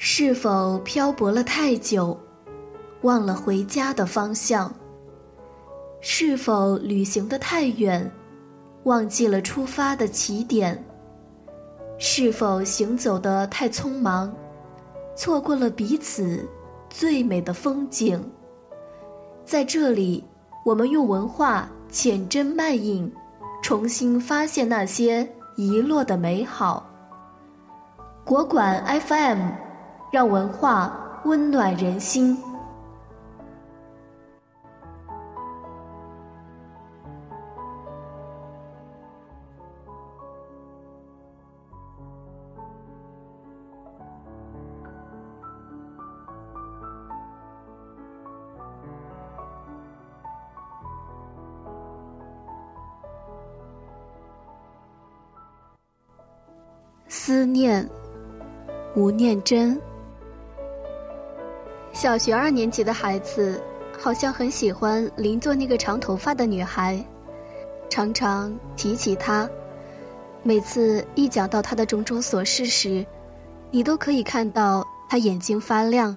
是否漂泊了太久，忘了回家的方向？是否旅行的太远，忘记了出发的起点？是否行走的太匆忙，错过了彼此最美的风景？在这里，我们用文化浅斟慢饮，重新发现那些遗落的美好。国馆 FM，让文化温暖人心。思念，吴念真。小学二年级的孩子好像很喜欢邻座那个长头发的女孩，常常提起她。每次一讲到她的种种琐事时，你都可以看到她眼睛发亮，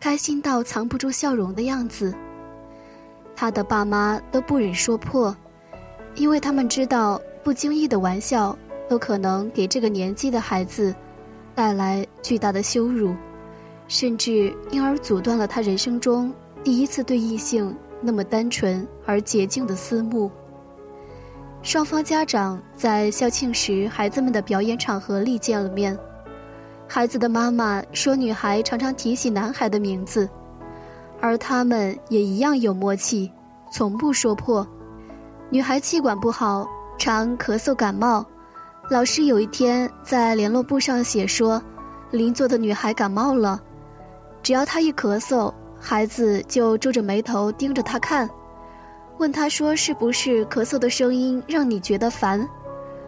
开心到藏不住笑容的样子。他的爸妈都不忍说破，因为他们知道不经意的玩笑。都可能给这个年纪的孩子带来巨大的羞辱，甚至因而阻断了他人生中第一次对异性那么单纯而洁净的思慕。双方家长在校庆时孩子们的表演场合里见了面，孩子的妈妈说女孩常常提起男孩的名字，而他们也一样有默契，从不说破。女孩气管不好，常咳嗽感冒。老师有一天在联络簿上写说，邻座的女孩感冒了，只要他一咳嗽，孩子就皱着眉头盯着他看，问他说是不是咳嗽的声音让你觉得烦？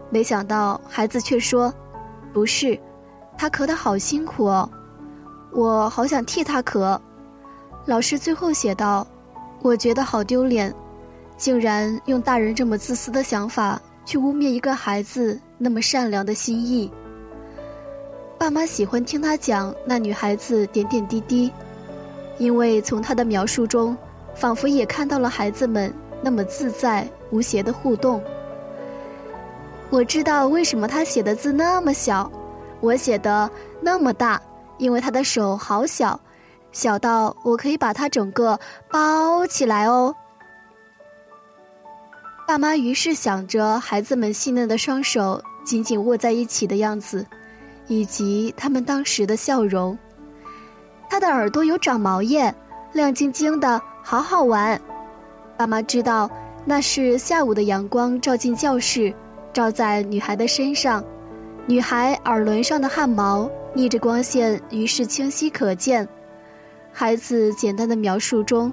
没想到孩子却说，不是，他咳得好辛苦哦，我好想替他咳。老师最后写道，我觉得好丢脸，竟然用大人这么自私的想法。去污蔑一个孩子那么善良的心意。爸妈喜欢听他讲那女孩子点点滴滴，因为从他的描述中，仿佛也看到了孩子们那么自在无邪的互动。我知道为什么他写的字那么小，我写的那么大，因为他的手好小，小到我可以把他整个包起来哦。爸妈于是想着孩子们细嫩的双手紧紧握在一起的样子，以及他们当时的笑容。他的耳朵有长毛耶，亮晶晶的，好好玩。爸妈知道那是下午的阳光照进教室，照在女孩的身上，女孩耳轮上的汗毛逆着光线，于是清晰可见。孩子简单的描述中，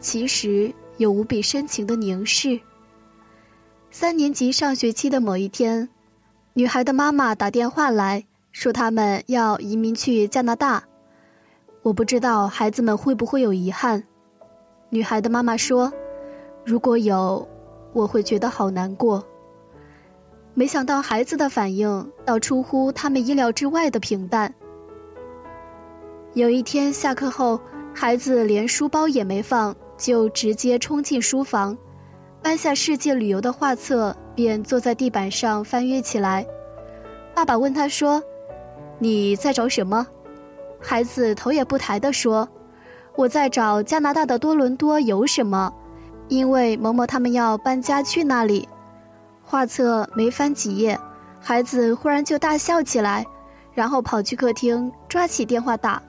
其实有无比深情的凝视。三年级上学期的某一天，女孩的妈妈打电话来说他们要移民去加拿大。我不知道孩子们会不会有遗憾。女孩的妈妈说：“如果有，我会觉得好难过。”没想到孩子的反应倒出乎他们意料之外的平淡。有一天下课后，孩子连书包也没放，就直接冲进书房。搬下世界旅游的画册，便坐在地板上翻阅起来。爸爸问他说：“你在找什么？”孩子头也不抬地说：“我在找加拿大的多伦多有什么，因为某某他们要搬家去那里。”画册没翻几页，孩子忽然就大笑起来，然后跑去客厅抓起电话打，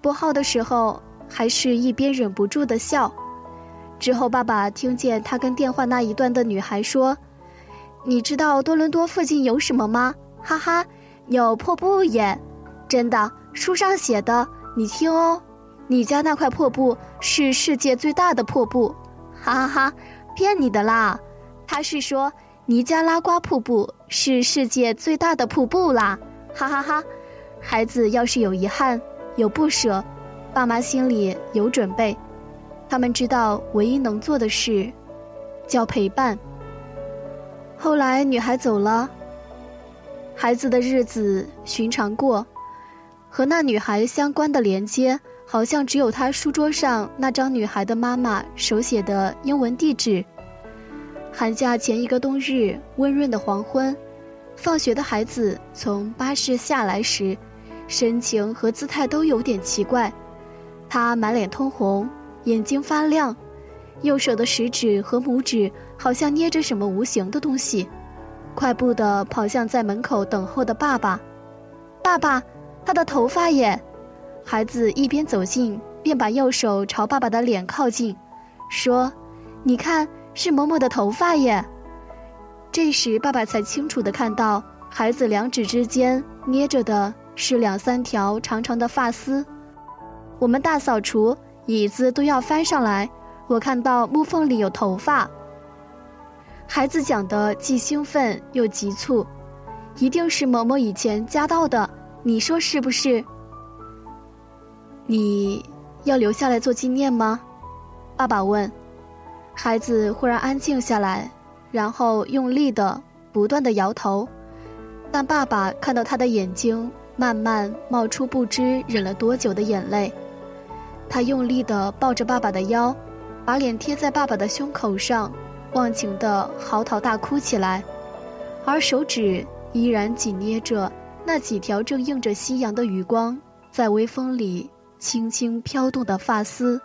拨号的时候还是一边忍不住的笑。之后，爸爸听见他跟电话那一端的女孩说：“你知道多伦多附近有什么吗？哈哈，有瀑布耶！真的，书上写的。你听哦，你家那块破布是世界最大的破布，哈哈哈，骗你的啦！他是说尼加拉瓜瀑布是世界最大的瀑布啦，哈哈哈！孩子要是有遗憾、有不舍，爸妈心里有准备。”他们知道唯一能做的事，叫陪伴。后来女孩走了，孩子的日子寻常过，和那女孩相关的连接，好像只有他书桌上那张女孩的妈妈手写的英文地址。寒假前一个冬日，温润的黄昏，放学的孩子从巴士下来时，神情和姿态都有点奇怪。他满脸通红，眼睛发亮，右手的食指和拇指好像捏着什么无形的东西，快步地跑向在门口等候的爸爸。爸爸，他的头发耶！孩子一边走近，便把右手朝爸爸的脸靠近，说：“你看。”是某某的头发耶。这时，爸爸才清楚的看到，孩子两指之间捏着的是两三条长长的发丝。我们大扫除，椅子都要翻上来，我看到木缝里有头发。孩子讲的既兴奋又急促，一定是某某以前夹到的，你说是不是？你要留下来做纪念吗？爸爸问。孩子忽然安静下来，然后用力的、不断的摇头，但爸爸看到他的眼睛慢慢冒出不知忍了多久的眼泪，他用力的抱着爸爸的腰，把脸贴在爸爸的胸口上，忘情的嚎啕大哭起来，而手指依然紧捏着那几条正映着夕阳的余光，在微风里轻轻飘动的发丝。